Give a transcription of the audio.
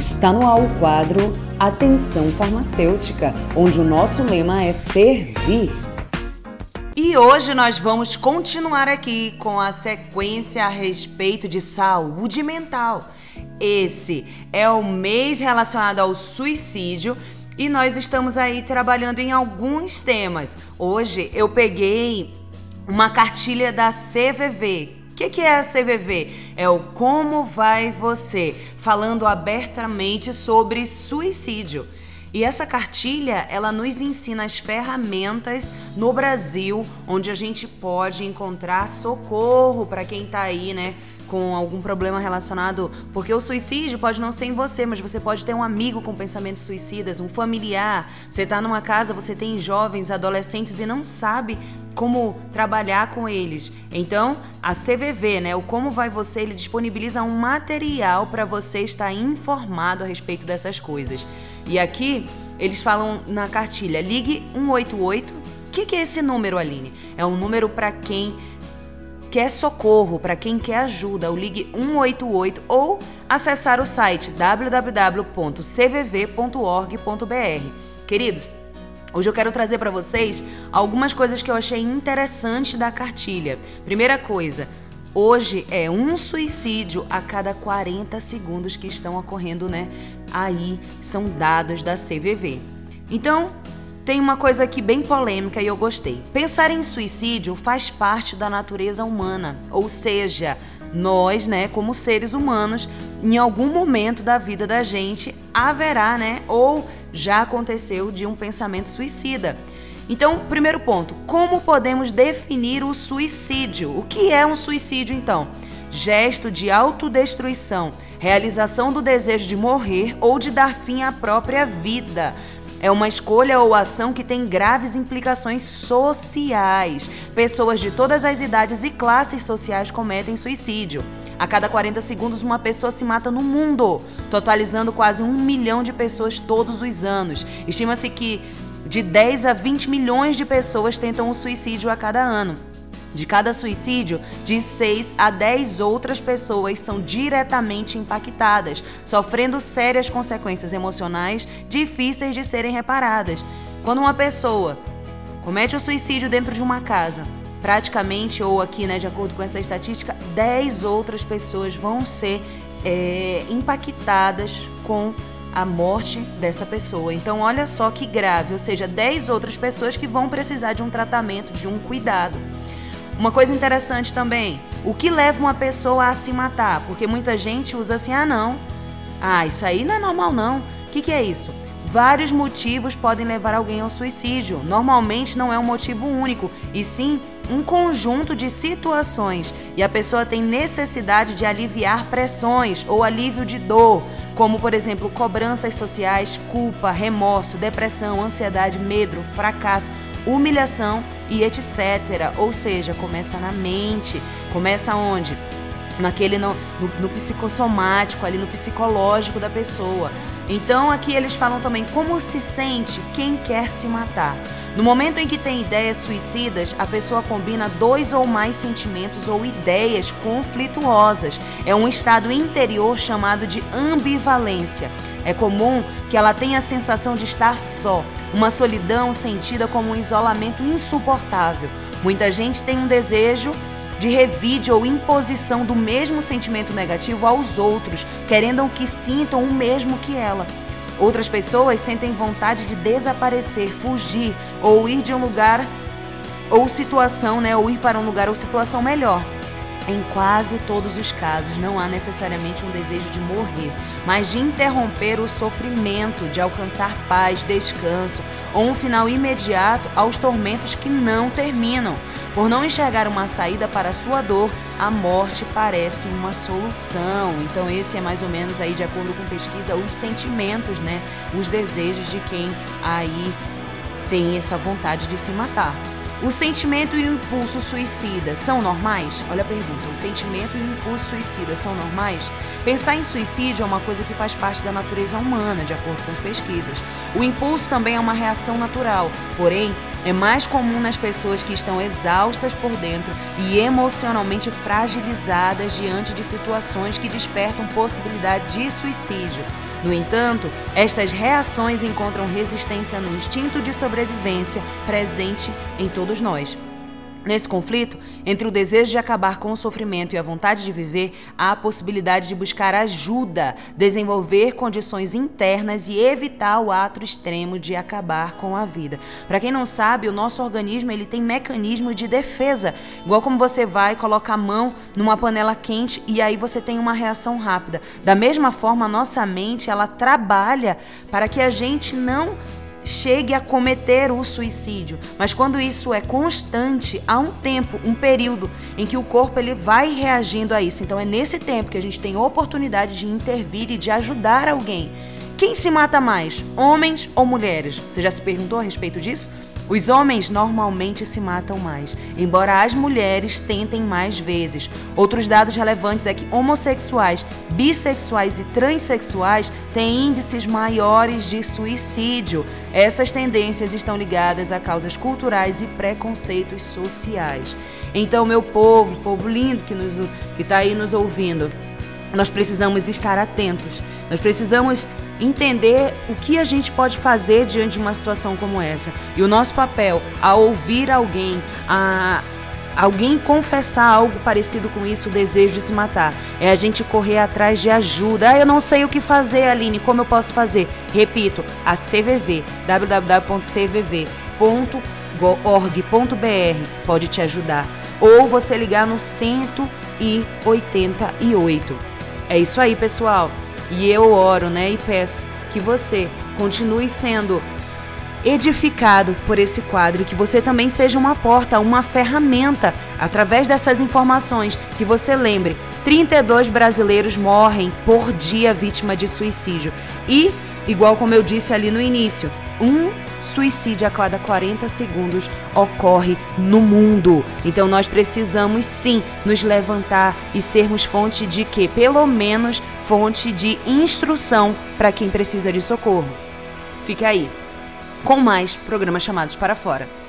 Está no ar o quadro Atenção Farmacêutica, onde o nosso lema é servir. E hoje nós vamos continuar aqui com a sequência a respeito de saúde mental. Esse é o mês relacionado ao suicídio e nós estamos aí trabalhando em alguns temas. Hoje eu peguei uma cartilha da CVV. Que, que é a CVV? É o Como Vai Você, falando abertamente sobre suicídio. E essa cartilha, ela nos ensina as ferramentas no Brasil onde a gente pode encontrar socorro para quem está aí, né, com algum problema relacionado, porque o suicídio pode não ser em você, mas você pode ter um amigo com pensamentos suicidas, um familiar. Você está numa casa, você tem jovens, adolescentes e não sabe como trabalhar com eles. Então, a CVV, né, o Como Vai Você, ele disponibiliza um material para você estar informado a respeito dessas coisas. E aqui eles falam na cartilha: ligue 188. O que, que é esse número, Aline? É um número para quem quer socorro, para quem quer ajuda, o Ligue 188 ou acessar o site www.cvv.org.br. Queridos, hoje eu quero trazer para vocês algumas coisas que eu achei interessante da cartilha. Primeira coisa, hoje é um suicídio a cada 40 segundos que estão ocorrendo, né? Aí são dados da CVV. Então, tem uma coisa aqui bem polêmica e eu gostei. Pensar em suicídio faz parte da natureza humana, ou seja, nós, né, como seres humanos, em algum momento da vida da gente haverá, né, ou já aconteceu de um pensamento suicida. Então, primeiro ponto, como podemos definir o suicídio? O que é um suicídio então? Gesto de autodestruição, realização do desejo de morrer ou de dar fim à própria vida. É uma escolha ou ação que tem graves implicações sociais. Pessoas de todas as idades e classes sociais cometem suicídio. A cada 40 segundos, uma pessoa se mata no mundo, totalizando quase um milhão de pessoas todos os anos. Estima-se que de 10 a 20 milhões de pessoas tentam o suicídio a cada ano. De cada suicídio, de 6 a 10 outras pessoas são diretamente impactadas, sofrendo sérias consequências emocionais difíceis de serem reparadas. Quando uma pessoa comete o suicídio dentro de uma casa, praticamente, ou aqui, né, de acordo com essa estatística, 10 outras pessoas vão ser é, impactadas com a morte dessa pessoa. Então, olha só que grave, ou seja, 10 outras pessoas que vão precisar de um tratamento, de um cuidado. Uma coisa interessante também, o que leva uma pessoa a se matar? Porque muita gente usa assim, ah não, ah, isso aí não é normal não. O que, que é isso? Vários motivos podem levar alguém ao suicídio. Normalmente não é um motivo único, e sim um conjunto de situações. E a pessoa tem necessidade de aliviar pressões ou alívio de dor, como por exemplo cobranças sociais, culpa, remorso, depressão, ansiedade, medo, fracasso humilhação e etc. Ou seja, começa na mente, começa onde? Naquele no, no, no psicossomático, ali no psicológico da pessoa. Então aqui eles falam também como se sente quem quer se matar. No momento em que tem ideias suicidas, a pessoa combina dois ou mais sentimentos ou ideias conflituosas. É um estado interior chamado de ambivalência. É comum que ela tenha a sensação de estar só, uma solidão sentida como um isolamento insuportável. Muita gente tem um desejo de revide ou imposição do mesmo sentimento negativo aos outros, querendo que sintam o mesmo que ela. Outras pessoas sentem vontade de desaparecer, fugir ou ir de um lugar ou situação, né, ou ir para um lugar ou situação melhor. Em quase todos os casos, não há necessariamente um desejo de morrer, mas de interromper o sofrimento, de alcançar paz, descanso ou um final imediato aos tormentos que não terminam. Por não enxergar uma saída para a sua dor, a morte parece uma solução. Então esse é mais ou menos aí de acordo com pesquisa os sentimentos, né, os desejos de quem aí tem essa vontade de se matar. O sentimento e o impulso suicida são normais? Olha a pergunta. O sentimento e o impulso suicida são normais? Pensar em suicídio é uma coisa que faz parte da natureza humana, de acordo com as pesquisas. O impulso também é uma reação natural, porém, é mais comum nas pessoas que estão exaustas por dentro e emocionalmente fragilizadas diante de situações que despertam possibilidade de suicídio. No entanto, estas reações encontram resistência no instinto de sobrevivência presente em todos nós. Nesse conflito, entre o desejo de acabar com o sofrimento e a vontade de viver, há a possibilidade de buscar ajuda, desenvolver condições internas e evitar o ato extremo de acabar com a vida. Para quem não sabe, o nosso organismo ele tem mecanismo de defesa, igual como você vai colocar a mão numa panela quente e aí você tem uma reação rápida. Da mesma forma, a nossa mente ela trabalha para que a gente não chegue a cometer o suicídio. Mas quando isso é constante, há um tempo, um período em que o corpo ele vai reagindo a isso. Então é nesse tempo que a gente tem oportunidade de intervir e de ajudar alguém. Quem se mata mais, homens ou mulheres? Você já se perguntou a respeito disso? Os homens normalmente se matam mais, embora as mulheres tentem mais vezes. Outros dados relevantes é que homossexuais, bissexuais e transexuais têm índices maiores de suicídio. Essas tendências estão ligadas a causas culturais e preconceitos sociais. Então, meu povo, povo lindo que está aí nos ouvindo, nós precisamos estar atentos. Nós precisamos entender o que a gente pode fazer diante de uma situação como essa. E o nosso papel, a ouvir alguém, a alguém confessar algo parecido com isso, o desejo de se matar, é a gente correr atrás de ajuda. Ah, eu não sei o que fazer, Aline, como eu posso fazer? Repito, a CVV, www.cvv.org.br pode te ajudar. Ou você ligar no 188. É isso aí, pessoal. E eu oro, né, e peço que você continue sendo edificado por esse quadro, que você também seja uma porta, uma ferramenta através dessas informações, que você lembre, 32 brasileiros morrem por dia vítima de suicídio. E, igual como eu disse ali no início, um suicídio a cada 40 segundos ocorre no mundo. Então nós precisamos sim nos levantar e sermos fonte de que? Pelo menos fonte de instrução para quem precisa de socorro. Fique aí com mais programas chamados para fora.